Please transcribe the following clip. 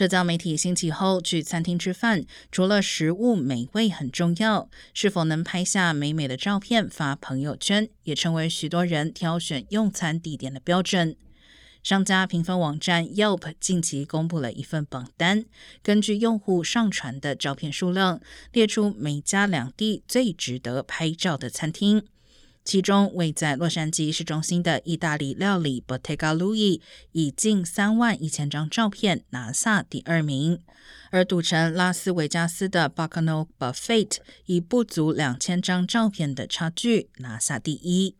社交媒体兴起后，去餐厅吃饭，除了食物美味很重要，是否能拍下美美的照片发朋友圈，也成为许多人挑选用餐地点的标准。商家评分网站 Yelp 近期公布了一份榜单，根据用户上传的照片数量，列出每家两地最值得拍照的餐厅。其中，位在洛杉矶市中心的意大利料理 Bottega l u i 以近三万一千张照片拿下第二名，而赌城拉斯维加斯的 Bacano Buffet 以不足两千张照片的差距拿下第一。